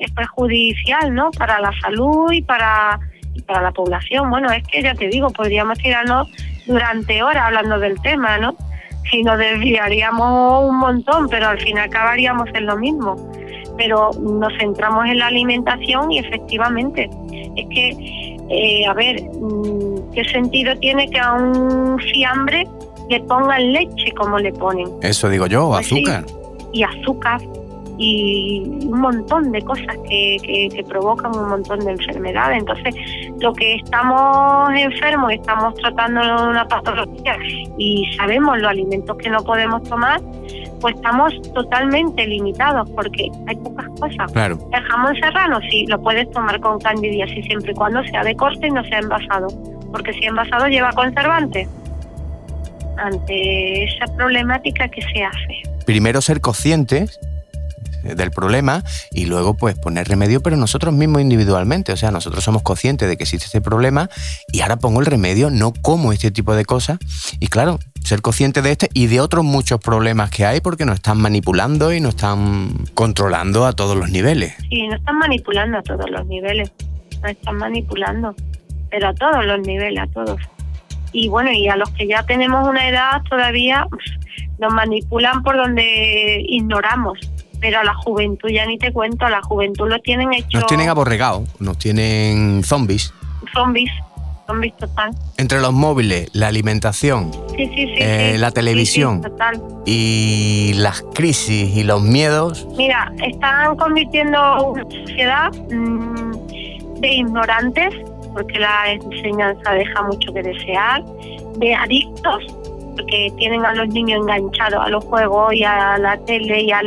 es perjudicial, ¿no? Para la salud y para, para la población. Bueno, es que ya te digo, podríamos tirarnos durante horas hablando del tema, ¿no? Y nos desviaríamos un montón, pero al final acabaríamos en lo mismo. Pero nos centramos en la alimentación y efectivamente, es que, eh, a ver, mm, ¿qué sentido tiene que a un fiambre le pongan leche como le ponen? Eso digo yo, pues azúcar. y azúcar, y un montón de cosas que, que, provocan un montón de enfermedades. Entonces, lo que estamos enfermos, estamos tratando una patología y sabemos los alimentos que no podemos tomar, pues estamos totalmente limitados porque hay pocas cosas. Claro. El jamón serrano sí, lo puedes tomar con candidiasis siempre y cuando sea de corte y no sea envasado, porque si envasado lleva conservante. Ante esa problemática que se hace. Primero ser conscientes del problema y luego pues poner remedio, pero nosotros mismos individualmente, o sea, nosotros somos conscientes de que existe este problema y ahora pongo el remedio, no como este tipo de cosas y claro, ser consciente de este y de otros muchos problemas que hay porque nos están manipulando y nos están controlando a todos los niveles. Sí, nos están manipulando a todos los niveles, nos están manipulando, pero a todos los niveles, a todos. Y bueno, y a los que ya tenemos una edad todavía nos manipulan por donde ignoramos pero a la juventud ya ni te cuento, a la juventud lo tienen hecho... Nos tienen aborregados, nos tienen zombies. Zombies, zombies total. Entre los móviles, la alimentación, eh, la televisión y las crisis y los miedos... Mira, están convirtiendo una sociedad mm, de ignorantes, porque la enseñanza deja mucho que desear, de adictos porque tienen a los niños enganchados a los juegos y a la tele y al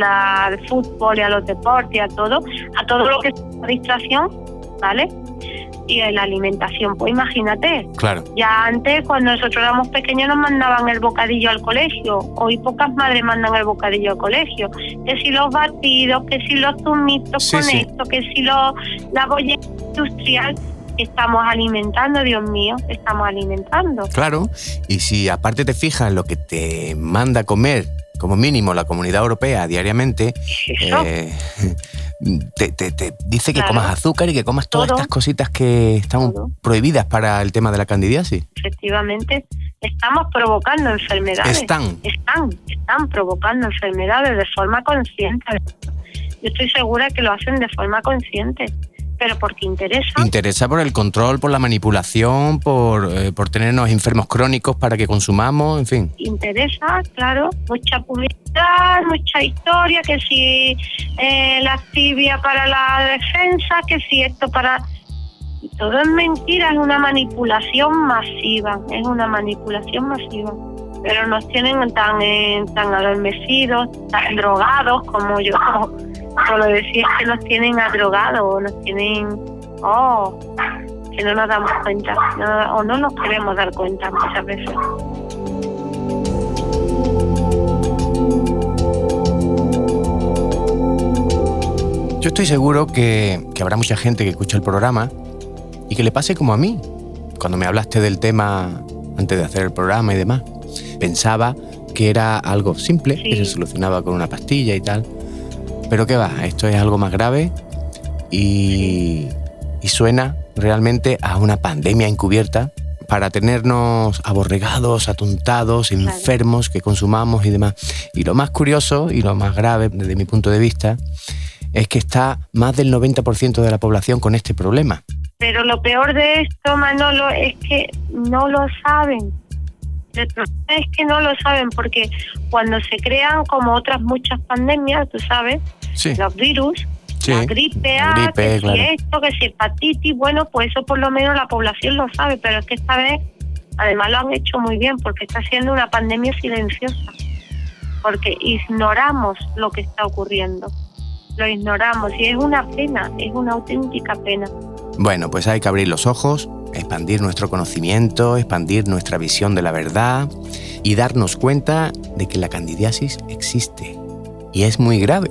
fútbol y a los deportes y a todo, a todo lo que es distracción, ¿vale? Y la alimentación, pues imagínate. Claro. Ya antes, cuando nosotros éramos pequeños, nos mandaban el bocadillo al colegio. Hoy pocas madres mandan el bocadillo al colegio. Que si los batidos, que si los zumitos con esto, que si lo, la bollera industrial estamos alimentando, Dios mío, estamos alimentando. Claro, y si aparte te fijas lo que te manda comer, como mínimo, la comunidad europea diariamente, eh, te, dice que comas azúcar y que comas todas estas cositas que están prohibidas para el tema de la candidiasis. Efectivamente, estamos provocando enfermedades. Están. Están, están provocando enfermedades de forma consciente. Yo estoy segura que lo hacen de forma consciente pero porque interesa. Interesa por el control, por la manipulación, por, eh, por tenernos enfermos crónicos para que consumamos, en fin. Interesa, claro, mucha publicidad, mucha historia, que si eh, la tibia para la defensa, que si esto para... todo es mentira, es una manipulación masiva, es una manipulación masiva. Pero nos tienen tan, eh, tan adormecidos, tan drogados como yo lo decía que nos tienen o nos tienen, oh, que no nos damos cuenta, o no nos queremos dar cuenta muchas veces. Yo estoy seguro que, que habrá mucha gente que escucha el programa y que le pase como a mí, cuando me hablaste del tema antes de hacer el programa y demás. Pensaba que era algo simple, que se solucionaba con una pastilla y tal. Pero qué va, esto es algo más grave y, suena realmente a una pandemia encubierta para tenernos aborregados, atontados, enfermos, que consumamos y demás. Y lo más curioso y lo más grave desde mi punto de vista es que está más del 90% de la población con este problema. Pero lo peor de esto, Manolo, es que no lo saben. Es que no lo saben porque cuando se crean como otras muchas pandemias, tú sabes, los virus, la gripe A, que si esto, que si hepatitis, bueno, pues eso por lo menos la población lo sabe, pero es que esta vez además lo han hecho muy bien porque está siendo una pandemia silenciosa, porque ignoramos lo que está ocurriendo, lo ignoramos y es una pena, es una auténtica pena. Bueno, pues hay que abrir los ojos, expandir nuestro conocimiento, expandir nuestra visión de la verdad y darnos cuenta de que la candidiasis existe y es muy grave.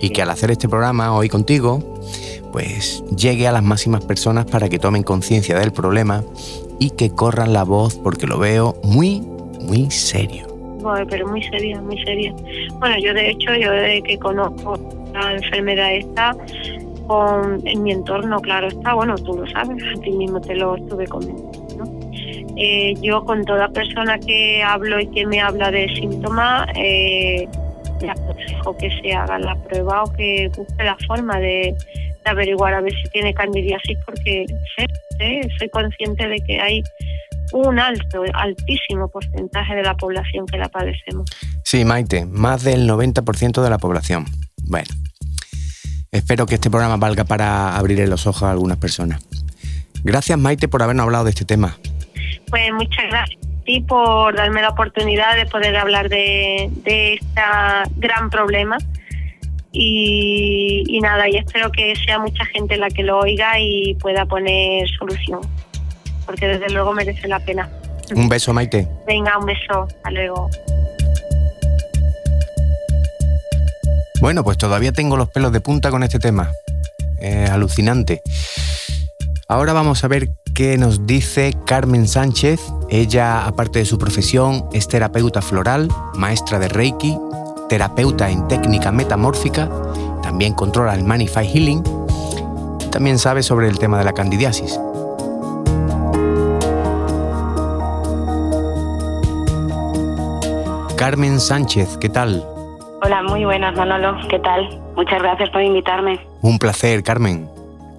Y que al hacer este programa hoy contigo, pues llegue a las máximas personas para que tomen conciencia del problema y que corran la voz porque lo veo muy, muy serio. Bueno, pero muy seria, muy seria. Bueno, yo de hecho, yo desde que conozco la enfermedad esta, en mi entorno, claro está, bueno, tú lo sabes, a ti mismo te lo estuve comentando. Eh, yo con toda persona que hablo y que me habla de síntomas, eh, le aconsejo que se haga la prueba o que busque la forma de, averiguar a ver si tiene candidiasis porque sé, soy consciente de que hay un alto, altísimo porcentaje de la población que la padecemos. Sí, Maite, más del 90% de la población. Bueno, Espero que este programa valga para abrir los ojos a algunas personas. Gracias Maite por habernos hablado de este tema. Pues muchas gracias a ti por darme la oportunidad de poder hablar de, este gran problema. Y, y, nada, y espero que sea mucha gente la que lo oiga y pueda poner solución, porque desde luego merece la pena. Un beso, Maite. Venga, un beso. Hasta luego. Bueno, pues todavía tengo los pelos de punta con este tema. Es alucinante. Ahora vamos a ver qué nos dice Carmen Sánchez. Ella, aparte de su profesión, es terapeuta floral, maestra de Reiki, terapeuta en técnica metamórfica, también controla el Manify Healing, también sabe sobre el tema de la candidiasis. Carmen Sánchez, ¿qué tal? Hola, muy buenas Manolo, ¿qué tal? Muchas gracias por invitarme. Un placer, Carmen.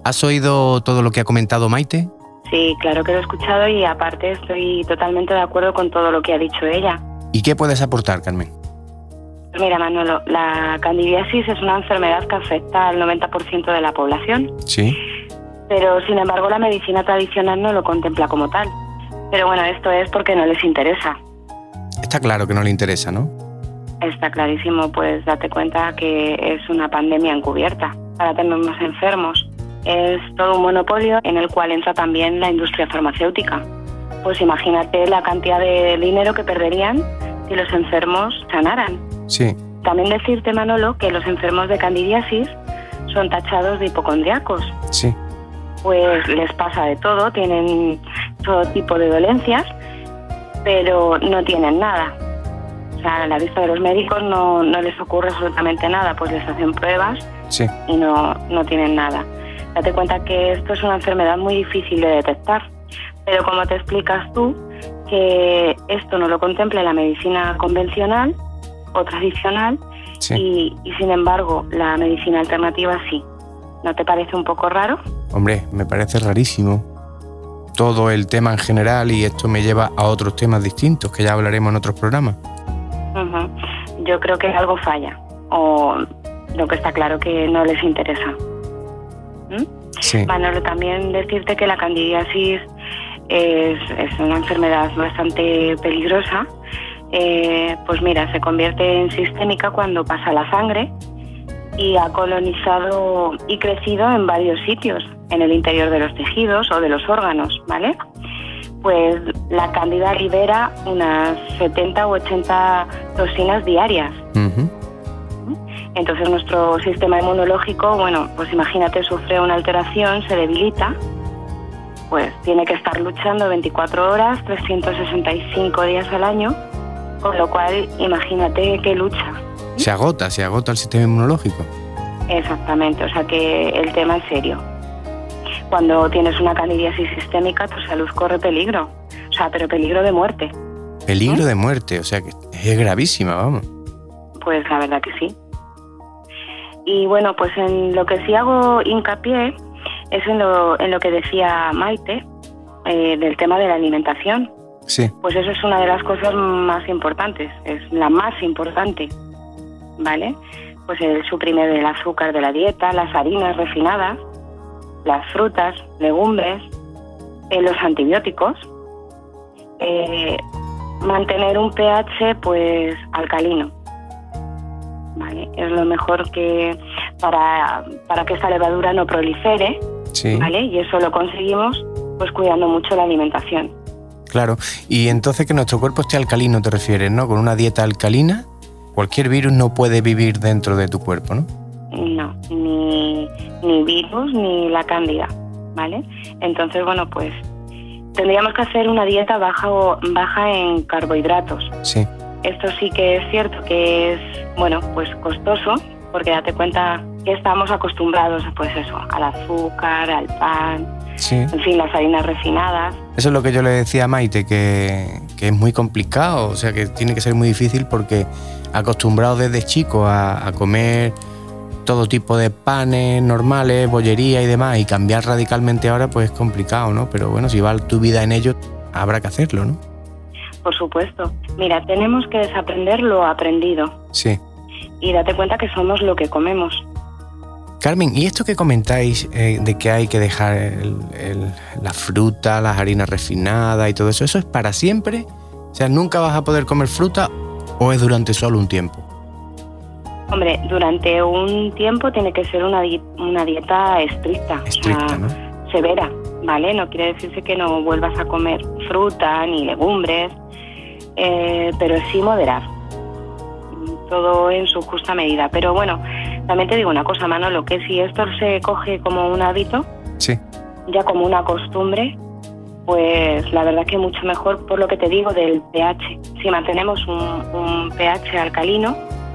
¿Has oído todo lo que ha comentado Maite? Sí, claro que lo he escuchado y aparte estoy totalmente de acuerdo con todo lo que ha dicho ella. ¿Y qué puedes aportar, Carmen? Mira, Manolo, la candidiasis es una enfermedad que afecta al 90% de la población. Sí. Pero, sin embargo, la medicina tradicional no lo contempla como tal. Pero bueno, esto es porque no les interesa. Está claro que no le interesa, ¿no? Está clarísimo, pues date cuenta que es una pandemia encubierta para tener más enfermos. Es todo un monopolio en el cual entra también la industria farmacéutica. Pues imagínate la cantidad de dinero que perderían si los enfermos sanaran. Sí. También decirte, Manolo, que los enfermos de candidiasis son tachados de hipocondriacos. Sí. Pues les pasa de todo, tienen todo tipo de dolencias, pero no tienen nada sea, a la vista de los médicos no, no les ocurre absolutamente nada, pues les hacen pruebas y no, no tienen nada. Date cuenta que esto es una enfermedad muy difícil de detectar, pero como te explicas tú, que esto no lo contempla la medicina convencional o tradicional y, y sin embargo la medicina alternativa sí. ¿No te parece un poco raro? Hombre, me parece rarísimo todo el tema en general y esto me lleva a otros temas distintos que ya hablaremos en otros programas. Yo creo que algo falla o lo que está claro que no les interesa. ¿Mm? Sí. Manolo, también decirte que la candidiasis es, una enfermedad bastante peligrosa. Eh, pues mira, se convierte en sistémica cuando pasa la sangre y ha colonizado y crecido en varios sitios, en el interior de los tejidos o de los órganos, ¿vale? Pues la cándida libera unas 70 u 80 toxinas diarias. Entonces nuestro sistema inmunológico, bueno, pues imagínate, sufre una alteración, se debilita, pues tiene que estar luchando 24 horas, 365 días al año, con lo cual imagínate qué lucha. Se agota, se agota el sistema inmunológico. Exactamente, o sea que el tema es serio cuando tienes una candidiasis sistémica, tu salud corre peligro. O sea, pero peligro de muerte. Peligro ¿Eh? de muerte, o sea que es gravísima, vamos. Pues la verdad que sí. Y bueno, pues en lo que sí hago hincapié es en lo, en lo que decía Maite, eh, del tema de la alimentación. Sí. Pues eso es una de las cosas más importantes, es la más importante, ¿vale? pues el suprimir el azúcar de la dieta, las harinas refinadas, las frutas, legumbres, eh, los antibióticos, eh, mantener un pH pues alcalino. ¿vale? Es lo mejor que para, para que esta levadura no prolifere, Sí. ¿vale? Y eso lo conseguimos pues cuidando mucho la alimentación. Claro. Y entonces que nuestro cuerpo esté alcalino, te refieres, ¿no? Con una dieta alcalina, cualquier virus no puede vivir dentro de tu cuerpo, ¿no? No, ni, ni virus ni la cándida, ¿vale? Entonces, bueno, pues tendríamos que hacer una dieta baja, o- baja en carbohidratos. Sí. Esto sí que es cierto que es, bueno, pues costoso, porque date cuenta que estamos acostumbrados, pues eso, al azúcar, al pan, Sí. en fin, las harinas refinadas. Eso es lo que yo le decía a Maite, que, que es muy complicado, o sea que tiene que ser muy difícil porque acostumbrado desde chico a, a comer todo tipo de panes normales, bollería y demás, y cambiar radicalmente ahora pues es complicado, ¿no? Pero bueno, si va tu vida en ello, habrá que hacerlo, ¿no? Por supuesto. Mira, tenemos que desaprender lo aprendido Sí. y date cuenta que somos lo que comemos. Carmen, ¿y esto que comentáis eh, de que hay que dejar el- el- la fruta, las harinas refinadas y todo eso, eso es para siempre? O sea, ¿nunca vas a poder comer fruta o es durante solo un tiempo? Hombre, durante un tiempo tiene que ser una, di- una dieta estricta, o sea, severa, ¿vale? No quiere decirse que no vuelvas a comer fruta ni legumbres, eh, pero sí moderar. Todo en su justa medida. Pero bueno, también te digo una cosa, Manolo, que si esto se coge como un hábito, Sí. ya como una costumbre, pues la verdad que mucho mejor por lo que te digo del pH. Si mantenemos un, un pH alcalino,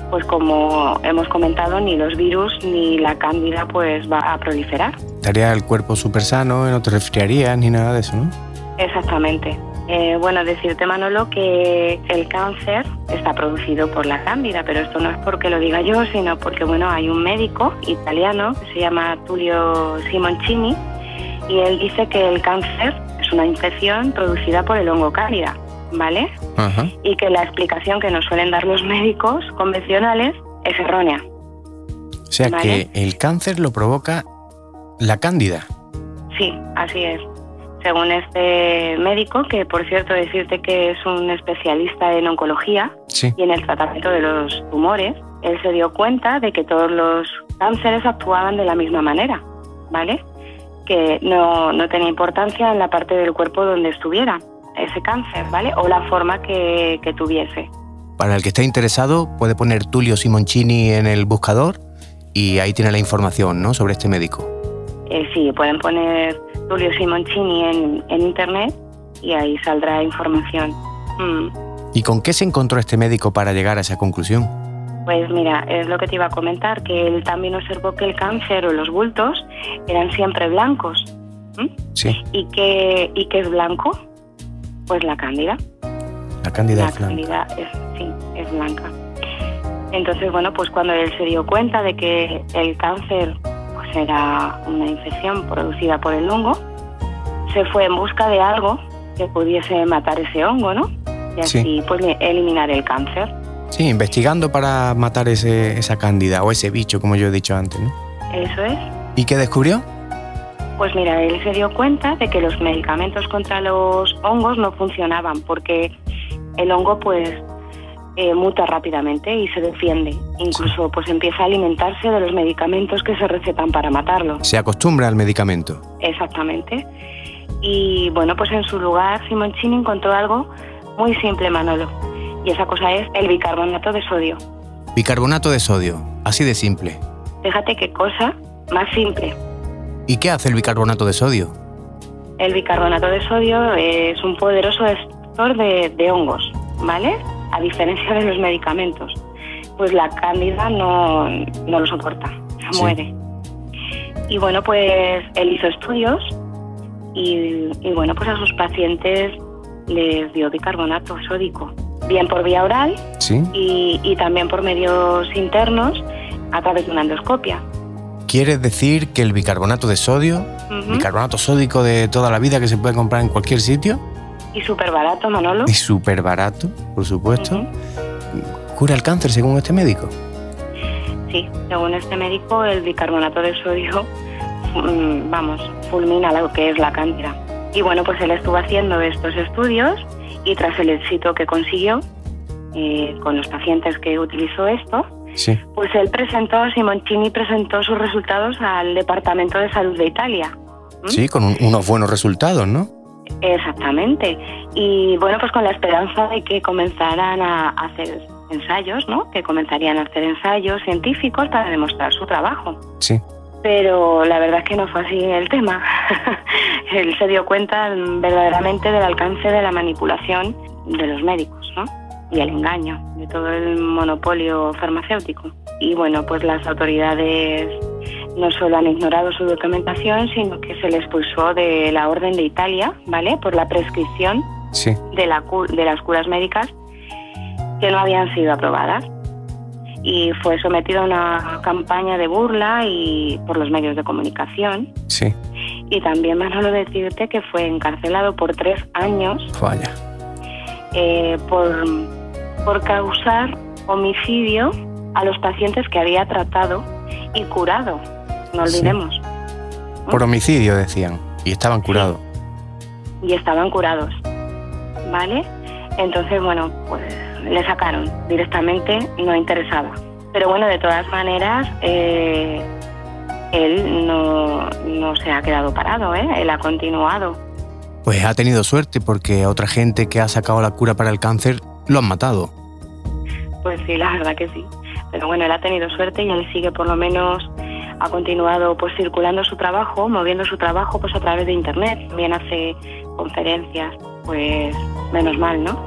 pues como hemos comentado, ni los virus ni la cándida pues va a proliferar. Estaría el cuerpo súper sano, no te resfriarías ni nada de eso, ¿no? Exactamente. Eh, bueno, decirte, Manolo, que el cáncer está producido por la cándida, pero esto no es porque lo diga yo, sino porque, bueno, hay un médico italiano que se llama Tullio Simoncini y él dice que el cáncer es una infección producida por el hongo cándida, ¿vale? Ajá. Y que la explicación que nos suelen dar los médicos convencionales es errónea. O sea Vale. que el cáncer lo provoca la cándida. Sí, así es. Según este médico, que por cierto decirte que es un especialista en oncología Sí. y en el tratamiento de los tumores, él se dio cuenta de que todos los cánceres actuaban de la misma manera, ¿vale? Que no, no tenía importancia en la parte del cuerpo donde estuviera ese cáncer, ¿vale? O la forma que, que tuviese. Para el que esté interesado, puede poner Tulio Simoncini en el buscador y ahí tiene la información, ¿no? Sobre este médico. Eh, sí, pueden poner Tulio Simoncini en, en internet y ahí saldrá información. Mm. ¿Y con qué se encontró este médico para llegar a esa conclusión? Pues mira, es lo que te iba a comentar, que él también observó que el cáncer o los bultos eran siempre blancos. ¿m? Sí, ¿Y qué, ¿Y qué es blanco? Pues la cándida. la cándida La Flan. cándida es, sí, es blanca. Entonces, bueno, pues cuando él se dio cuenta de que el cáncer pues era una infección producida por el hongo, se fue en busca de algo que pudiese matar ese hongo, ¿no? Y Sí. así pues eliminar el cáncer. Sí, investigando para matar ese, esa cándida o ese bicho, como yo he dicho antes, ¿no? Eso es. ¿Y qué descubrió? Pues mira, él se dio cuenta de que los medicamentos contra los hongos no funcionaban porque el hongo pues eh, muta rápidamente y se defiende. Incluso pues empieza a alimentarse de los medicamentos que se recetan para matarlo. Se acostumbra al medicamento. Exactamente. Y bueno, pues en su lugar Simoncini encontró algo muy simple, Manolo. Y esa cosa es el bicarbonato de sodio. Bicarbonato de sodio, así de simple. Fíjate qué cosa más simple. ¿Y qué hace el bicarbonato de sodio? El bicarbonato de sodio es un poderoso destructor de, de hongos, ¿vale? A diferencia de los medicamentos. Pues la cándida no, no lo soporta, se Sí. muere. Y bueno, pues él hizo estudios y, y bueno, pues a sus pacientes les dio bicarbonato sódico, bien por vía oral Sí. y, y también por medios internos a través de una endoscopia. ¿Quieres decir que el bicarbonato de sodio, bicarbonato sódico de toda la vida que se puede comprar en cualquier sitio, Y súper barato, Manolo. y súper barato, por supuesto, cura el cáncer según este médico? Sí, según este médico, el bicarbonato de sodio, mm, vamos, fulmina lo que es la cándida. Y bueno, pues él estuvo haciendo estos estudios y tras el éxito que consiguió eh, con los pacientes que utilizó esto, Sí. pues él presentó, Simoncini presentó sus resultados al Departamento de Salud de Italia. ¿Mm? Sí, con un- unos buenos resultados, ¿no? Exactamente. Y bueno, pues con la esperanza de que comenzaran a hacer ensayos, ¿no? Que comenzarían a hacer ensayos científicos para demostrar su trabajo. Sí. Pero la verdad es que no fue así el tema. Él se dio cuenta verdaderamente del alcance de la manipulación de los médicos, ¿no? Y el engaño de todo el monopolio farmacéutico. Y bueno, pues las autoridades no solo han ignorado su documentación, sino que se le expulsó de la Orden de Italia, ¿vale? Por la prescripción Sí. de, la de las curas médicas que no habían sido aprobadas. Y fue sometido a una campaña de burla y por los medios de comunicación. Sí. Y también, Manolo, decirte que fue encarcelado por tres años Vaya. eh, por, por causar homicidio a los pacientes que había tratado y curado. No Sí. olvidemos. Por homicidio, decían. Y estaban curados. y estaban curados. ¿Vale? Entonces, bueno, pues le sacaron directamente, no interesaba. Pero bueno, de todas maneras, eh, él no, no se ha quedado parado, ¿eh? Él ha continuado. Pues ha tenido suerte porque a otra gente que ha sacado la cura para el cáncer lo han matado. Pues sí, la verdad que sí. Pero bueno, él ha tenido suerte y él sigue por lo menos ha continuado pues circulando su trabajo, moviendo su trabajo pues a través de internet. También hace conferencias, pues menos mal, ¿no?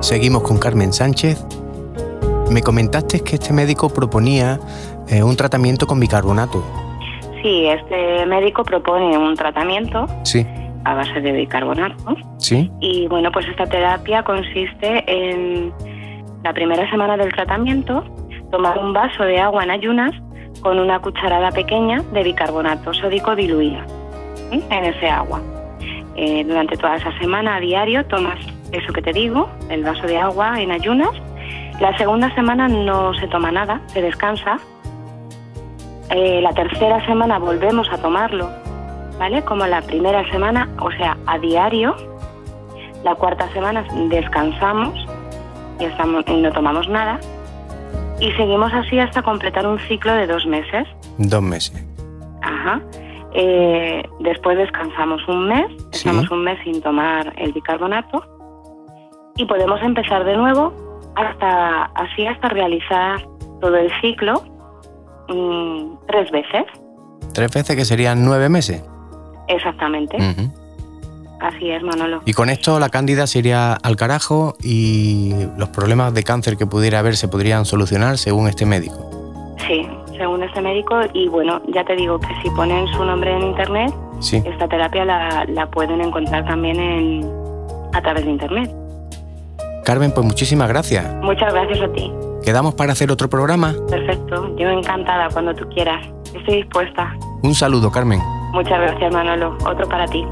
Seguimos con Carmen Sánchez. Me comentaste que este médico proponía eh, un tratamiento con bicarbonato. Sí, este médico propone un tratamiento Sí. a base de bicarbonato Sí. y bueno, pues esta terapia consiste en la primera semana del tratamiento tomar un vaso de agua en ayunas con una cucharada pequeña de bicarbonato sódico diluido ¿sí? en ese agua. Eh, durante toda esa semana a diario tomas eso que te digo, el vaso de agua en ayunas. La segunda semana no se toma nada, se descansa. Eh, la tercera semana volvemos a tomarlo, ¿vale? Como la primera semana, o sea, a diario. La cuarta semana descansamos y, estamos, y no tomamos nada. Y seguimos así hasta completar un ciclo de dos meses. Dos meses. Ajá. Eh, después descansamos un mes, Sí. estamos un mes sin tomar el bicarbonato y podemos empezar de nuevo hasta así hasta realizar todo el ciclo mm, tres veces, Tres veces que serían nueve meses. exactamente. Así es, Manolo. Y con esto la cándida se iría al carajo y los problemas de cáncer que pudiera haber se podrían solucionar según este médico. Sí, según este médico y bueno, ya te digo que si ponen su nombre en internet, Sí. esta terapia la, la pueden encontrar también en, a través de internet. Carmen, pues muchísimas gracias. Muchas gracias a ti. ¿Quedamos para hacer otro programa? Perfecto, yo encantada cuando tú quieras. Estoy dispuesta. Un saludo, Carmen. Muchas gracias, Manolo. Otro para ti.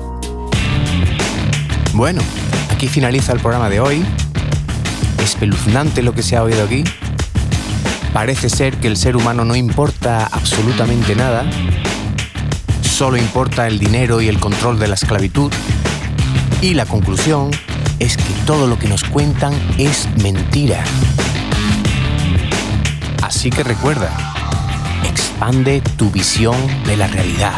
Bueno, aquí finaliza el programa de hoy. Espeluznante lo que se ha oído aquí. Parece ser que el ser humano no importa absolutamente nada. Solo importa el dinero y el control de la esclavitud. Y la conclusión es que todo lo que nos cuentan es mentira. Así que recuerda, expande tu visión de la realidad.